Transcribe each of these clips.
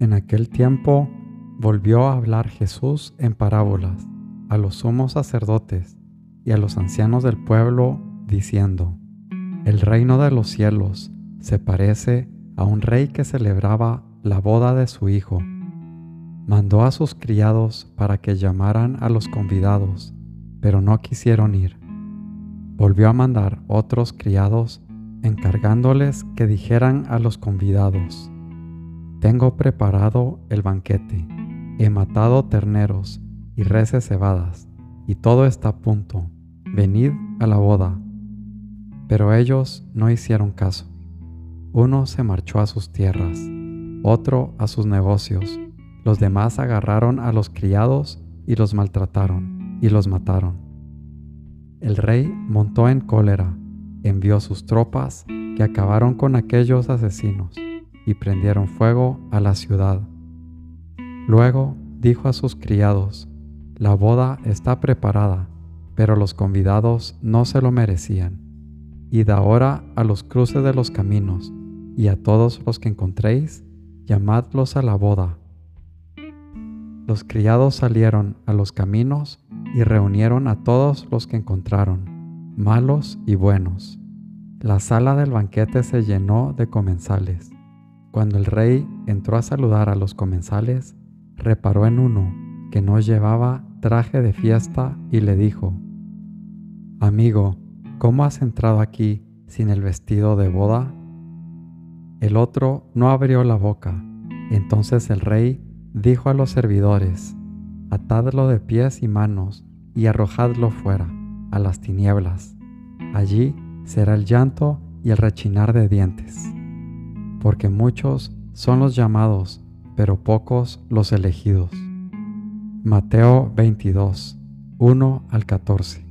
En aquel tiempo volvió a hablar Jesús en parábolas a los sumos sacerdotes y a los ancianos del pueblo, diciendo, El reino de los cielos se parece a un rey que celebraba la boda de su hijo. Mandó a sus criados para que llamaran a los convidados, pero no quisieron ir. Volvió a mandar otros criados encargándoles que dijeran a los convidados, Tengo preparado el banquete, he matado terneros y reses cebadas, y todo está a punto, venid a la boda. Pero ellos no hicieron caso. Uno se marchó a sus tierras, otro a sus negocios, los demás agarraron a los criados y los maltrataron y los mataron. El rey montó en cólera envió sus tropas que acabaron con aquellos asesinos y prendieron fuego a la ciudad. Luego dijo a sus criados, la boda está preparada, pero los convidados no se lo merecían. Id ahora a los cruces de los caminos, y a todos los que encontréis, llamadlos a la boda. Los criados salieron a los caminos y reunieron a todos los que encontraron malos y buenos. La sala del banquete se llenó de comensales. Cuando el rey entró a saludar a los comensales, reparó en uno que no llevaba traje de fiesta y le dijo, Amigo, ¿cómo has entrado aquí sin el vestido de boda? El otro no abrió la boca. Entonces el rey dijo a los servidores, Atadlo de pies y manos y arrojadlo fuera a las tinieblas. Allí será el llanto y el rechinar de dientes, porque muchos son los llamados, pero pocos los elegidos. Mateo 22, 1 al 14.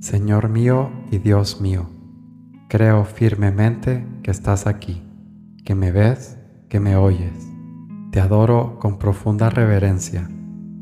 Señor mío y Dios mío, creo firmemente que estás aquí que me ves, que me oyes. Te adoro con profunda reverencia.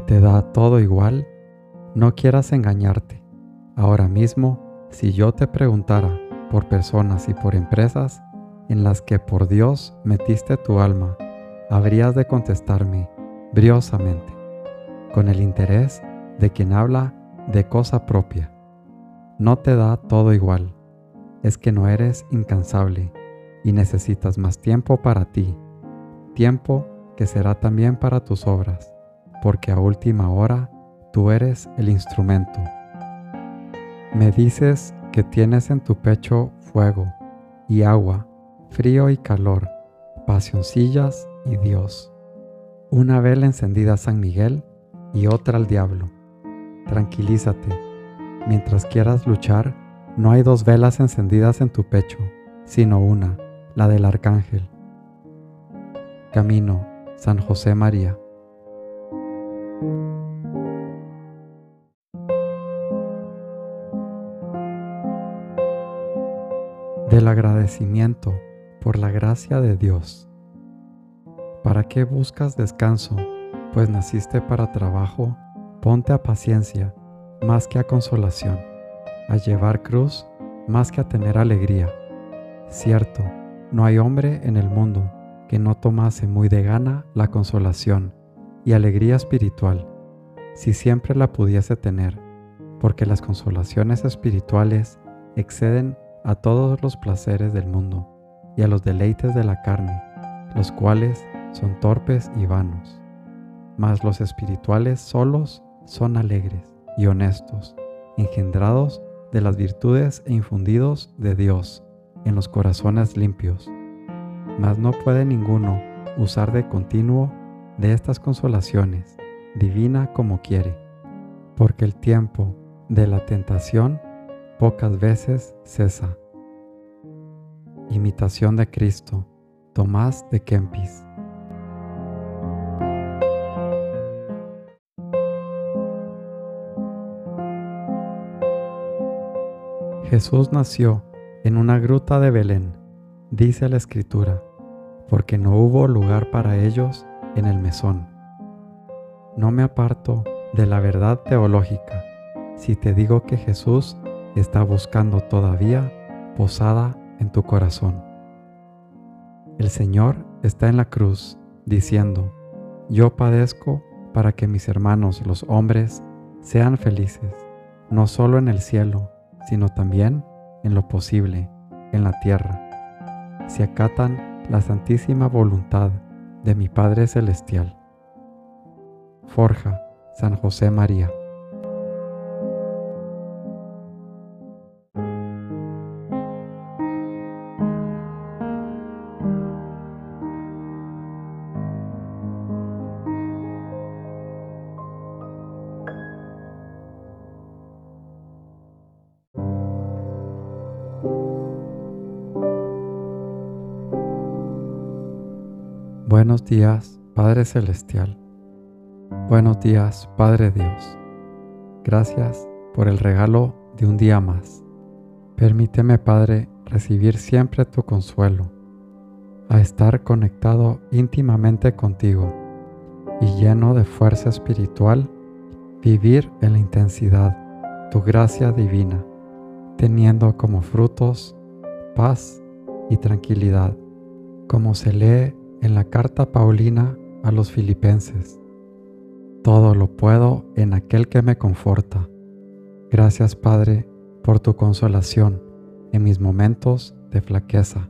Te da todo igual, no quieras engañarte. Ahora mismo, si yo te preguntara por personas y por empresas en las que por Dios metiste tu alma, habrías de contestarme briosamente, con el interés de quien habla de cosa propia. No te da todo igual, es que no eres incansable y necesitas más tiempo para ti, tiempo que será también para tus obras porque a última hora tú eres el instrumento. Me dices que tienes en tu pecho fuego y agua, frío y calor, pasioncillas y Dios. Una vela encendida a San Miguel y otra al diablo. Tranquilízate. Mientras quieras luchar, no hay dos velas encendidas en tu pecho, sino una, la del arcángel. Camino, San José María. Del agradecimiento por la gracia de Dios. ¿Para qué buscas descanso? Pues naciste para trabajo, ponte a paciencia más que a consolación, a llevar cruz más que a tener alegría. Cierto, no hay hombre en el mundo que no tomase muy de gana la consolación y alegría espiritual, si siempre la pudiese tener, porque las consolaciones espirituales exceden a todos los placeres del mundo y a los deleites de la carne, los cuales son torpes y vanos. Mas los espirituales solos son alegres y honestos, engendrados de las virtudes e infundidos de Dios, en los corazones limpios. Mas no puede ninguno usar de continuo de estas consolaciones, divina como quiere, porque el tiempo de la tentación pocas veces cesa. Imitación de Cristo, Tomás de Kempis. Jesús nació en una gruta de Belén, dice la Escritura, porque no hubo lugar para ellos en el mesón. No me aparto de la verdad teológica si te digo que Jesús está buscando todavía posada en tu corazón. El Señor está en la cruz diciendo, yo padezco para que mis hermanos los hombres sean felices, no solo en el cielo, sino también en lo posible, en la tierra, si acatan la santísima voluntad de mi Padre Celestial. Forja, San José María. Buenos días, Padre Celestial. Buenos días, Padre Dios. Gracias por el regalo de un día más. Permíteme, Padre, recibir siempre tu consuelo, a estar conectado íntimamente contigo y lleno de fuerza espiritual, vivir en la intensidad tu gracia divina, teniendo como frutos paz y tranquilidad, como se lee en la carta Paulina a los filipenses. Todo lo puedo en aquel que me conforta. Gracias Padre por tu consolación en mis momentos de flaqueza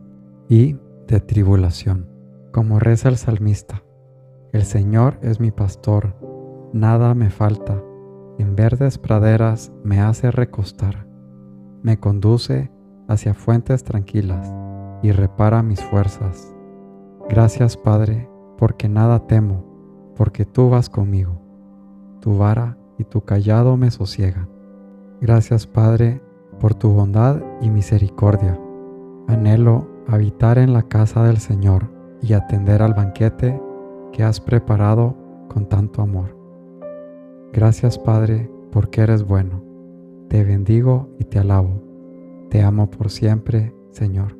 y de tribulación. Como reza el salmista, el Señor es mi pastor, nada me falta, en verdes praderas me hace recostar, me conduce hacia fuentes tranquilas y repara mis fuerzas Gracias Padre, porque nada temo, porque tú vas conmigo. Tu vara y tu callado me sosiegan. Gracias Padre, por tu bondad y misericordia. Anhelo habitar en la casa del Señor y atender al banquete que has preparado con tanto amor. Gracias Padre, porque eres bueno. Te bendigo y te alabo. Te amo por siempre, Señor.